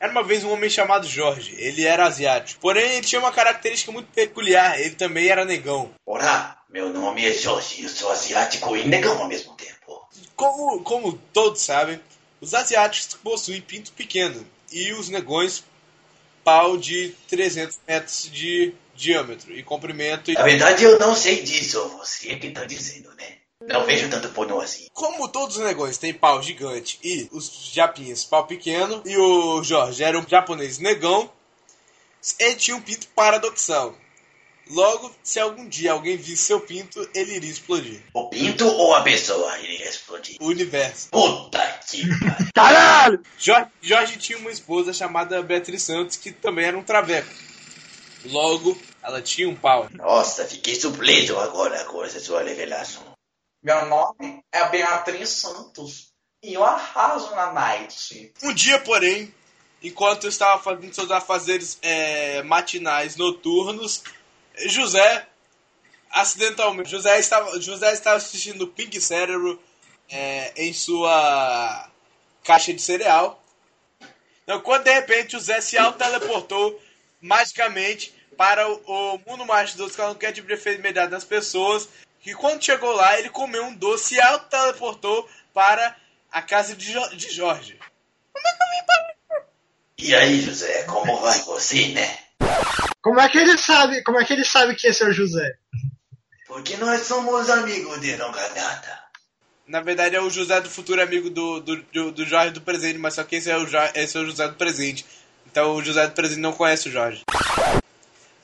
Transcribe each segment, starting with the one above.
Era uma vez um homem chamado Jorge. Ele era asiático. Porém, ele tinha uma característica muito peculiar. Ele também era negão. Olá, meu nome é Jorge. Eu sou asiático e negão ao mesmo tempo. Como, como todos sabem, os asiáticos possuem pinto pequeno. E os negões, pau de 300 metros de diâmetro e comprimento. Na verdade, eu não sei disso. Você é que tá dizendo, né? Não vejo tanto pornô assim. Como todos os negões têm pau gigante e os japinhas pau pequeno, e o Jorge era um japonês negão, ele tinha um pinto paradoxal. Logo, se algum dia alguém visse seu pinto, ele iria explodir. O pinto ou a pessoa iria explodir? O universo. Puta que pariu. Caralho! Jorge, Jorge tinha uma esposa chamada Beatriz Santos, que também era um traveco. Logo, ela tinha um pau. Nossa, fiquei surpreso agora com essa sua revelação. Meu nome é Beatriz Santos e eu arraso na night. Um dia, porém, enquanto eu estava fazendo seus afazeres é, matinais noturnos, José, acidentalmente, José estava, José estava assistindo Pink Cérebro é, em sua caixa de cereal. Então, quando de repente José se auto-teleportou magicamente para o, o mundo mágico dos que não quer de imediato das pessoas. Que quando chegou lá, ele comeu um doce e auto-teleportou para a casa de, Jo- de Jorge. E aí, José, como vai você, né? Como é que ele sabe? Como é que ele sabe que esse é o José? Porque nós somos amigos de longa data. Na verdade é o José do futuro amigo do, do, do, do Jorge do presente, mas só que esse é, o esse é o José do presente. Então o José do presente não conhece o Jorge.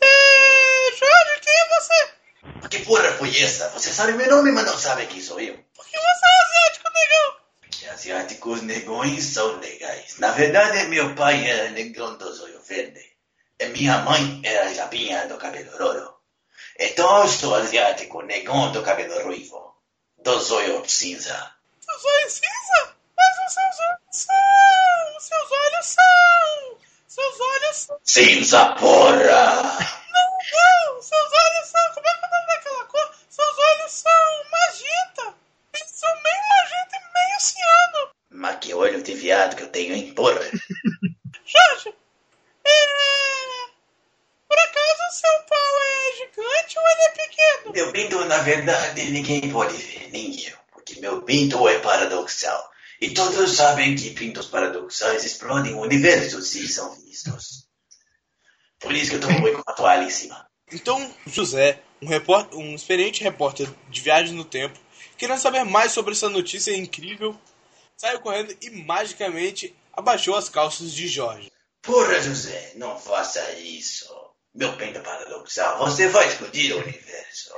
É, Jorge, quem é você? Que porra foi essa? Você sabe meu nome, mas não sabe quem sou eu. Porque você é asiático, negão. Que asiáticos negões são legais. Na verdade, meu pai era negrão do zóio verde. E minha mãe era japinha do cabelo louro. Então eu sou asiático negão do cabelo ruivo. Do zóio cinza. Seus olhos cinza? Mas os seus olhos são... Os seus olhos são... Seus olhos são... Cinza, porra! Não, não! Seus olhos são... Como é que é o nome daquela cor? Seus olhos são magenta. Eles são meio magenta e meio ciano. Mas que olho de viado que eu tenho, hein, porra? Jorge, é... Por acaso seu pau é gigante ou ele é pequeno? Meu pinto, na verdade, ninguém pode ver, nem eu. Porque meu pinto é paradoxal. E todos sabem que pintos paradoxais explodem o universo se são vistos. Por isso que eu tô muito com a toalha em cima. Então, José, um, repórter, um experiente repórter de viagem no tempo, querendo saber mais sobre essa notícia incrível, saiu correndo e magicamente abaixou as calças de Jorge. Porra, José, não faça isso. Meu pinto é paradoxal, você vai explodir o universo.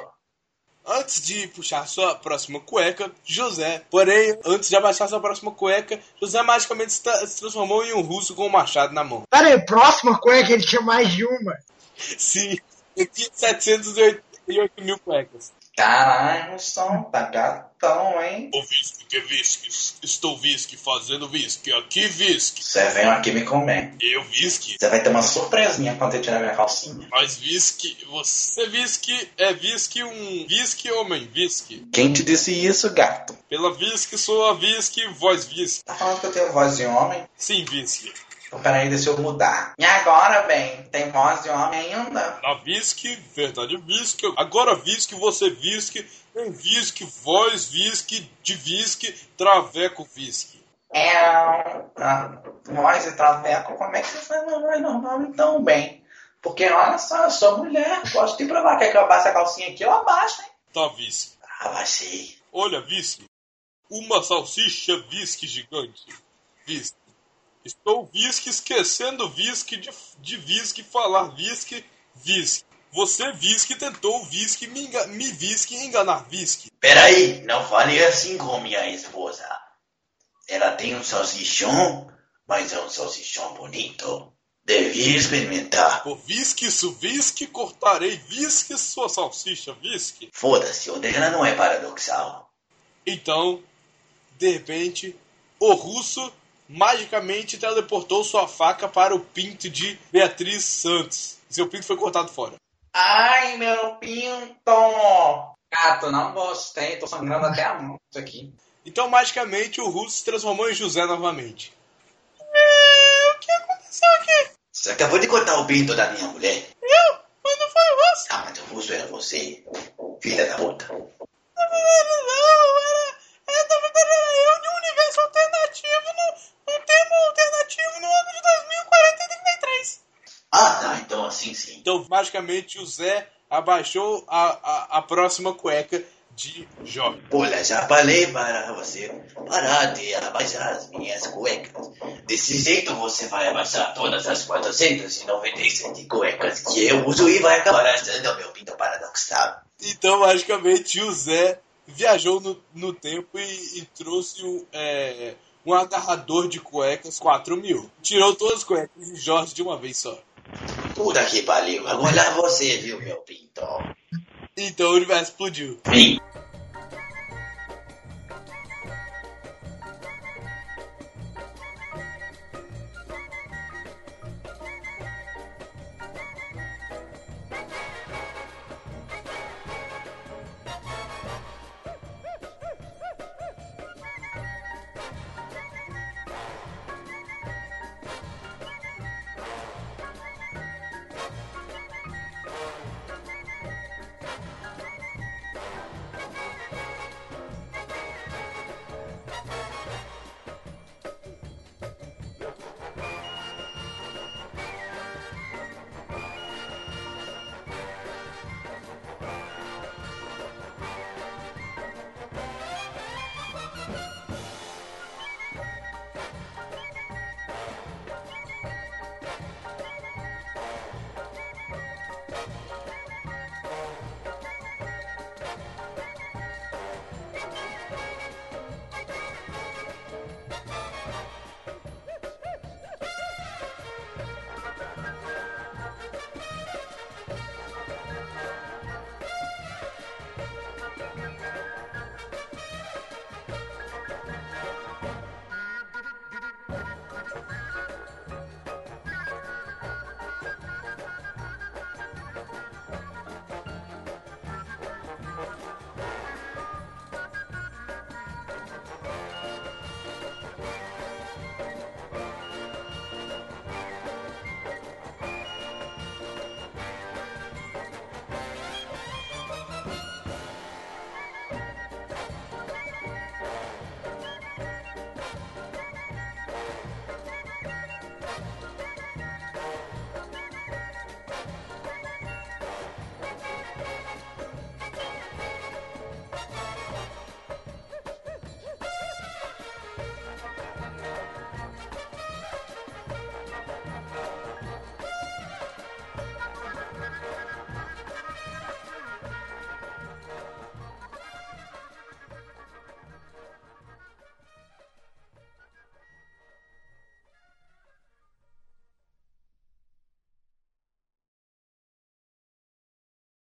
Antes de puxar sua próxima cueca, José, porém, antes de abaixar sua próxima cueca, José magicamente se tra- se transformou em um russo com um machado na mão. Pera aí, próxima cueca ele tinha mais de uma. Sim, ele tinha 788 mil cuecas. Caralho, som, tá gatão, hein? O whisky, que whisky? Estou whisky fazendo whisky. Aqui whisky. Você veio aqui me comer. Eu whisky? Você vai ter uma surpresinha quando eu tirar minha calcinha. Mas whisky, você whisky é whisky um whisky homem whisky. Quem te disse isso, gato? Pela whisky sou a whisky, voz whisky. Tá falando que eu tenho voz de homem? Sim, whisky. Então peraí, deixa eu mudar. E agora, bem, tem voz de homem ainda? Na whisky, verdade whisky. Agora whisky, você whisky. Tem whisky, voz whisky, de whisky, traveco whisky. É, a voz e traveco, como é que você faz voz normal então, bem? Porque olha só, eu sou mulher, posso te provar. Quer que eu abaixe a calcinha aqui? Eu abaixo, hein? Tá whisky. Abaixei. Olha, whisky. Uma salsicha whisky gigante. Whisky. Estou whisky esquecendo whisky de, de whisky falar whisky, whisky. Você whisky tentou whisky me, enga, me whisky enganar whisky. Peraí, não fale assim com minha esposa. Ela tem um salsichão, mas é um salsichão bonito. Devia experimentar. O whisky su whisky cortarei whisky sua salsicha whisky. Foda-se, o dela não é paradoxal. Então, de repente, o russo magicamente teleportou sua faca para o pinto de Beatriz Santos. Seu pinto foi cortado fora. Ai, meu pinto! Gato, não gostei, tô sangrando até a mão isso aqui. Então, magicamente, o russo se transformou em José novamente. É, o que aconteceu Você acabou de cortar o pinto da minha mulher. Eu? Mas não foi você. Ah, mas o russo era você. Filha da puta. Na verdade, não. Era, é, na verdade, era eu de um universo alternativo no, no termo alternativo no ano de 2043. Ah, tá. Então assim sim. Então, magicamente, o Zé abaixou a, a, a próxima cueca de Jorge. Olha, já falei para você parar de abaixar as minhas cuecas. Desse jeito você vai abaixar todas as 497 cuecas que eu uso e vai acabar achando o meu pinto paradoxal. Então, magicamente, o Zé viajou no, no tempo e, e trouxe um, é, um agarrador de cuecas 4 mil. Tirou todas as cuecas de Jorge de uma vez só. Puta que pariu. Agora você viu meu pinto. Então o universo explodiu. Vem.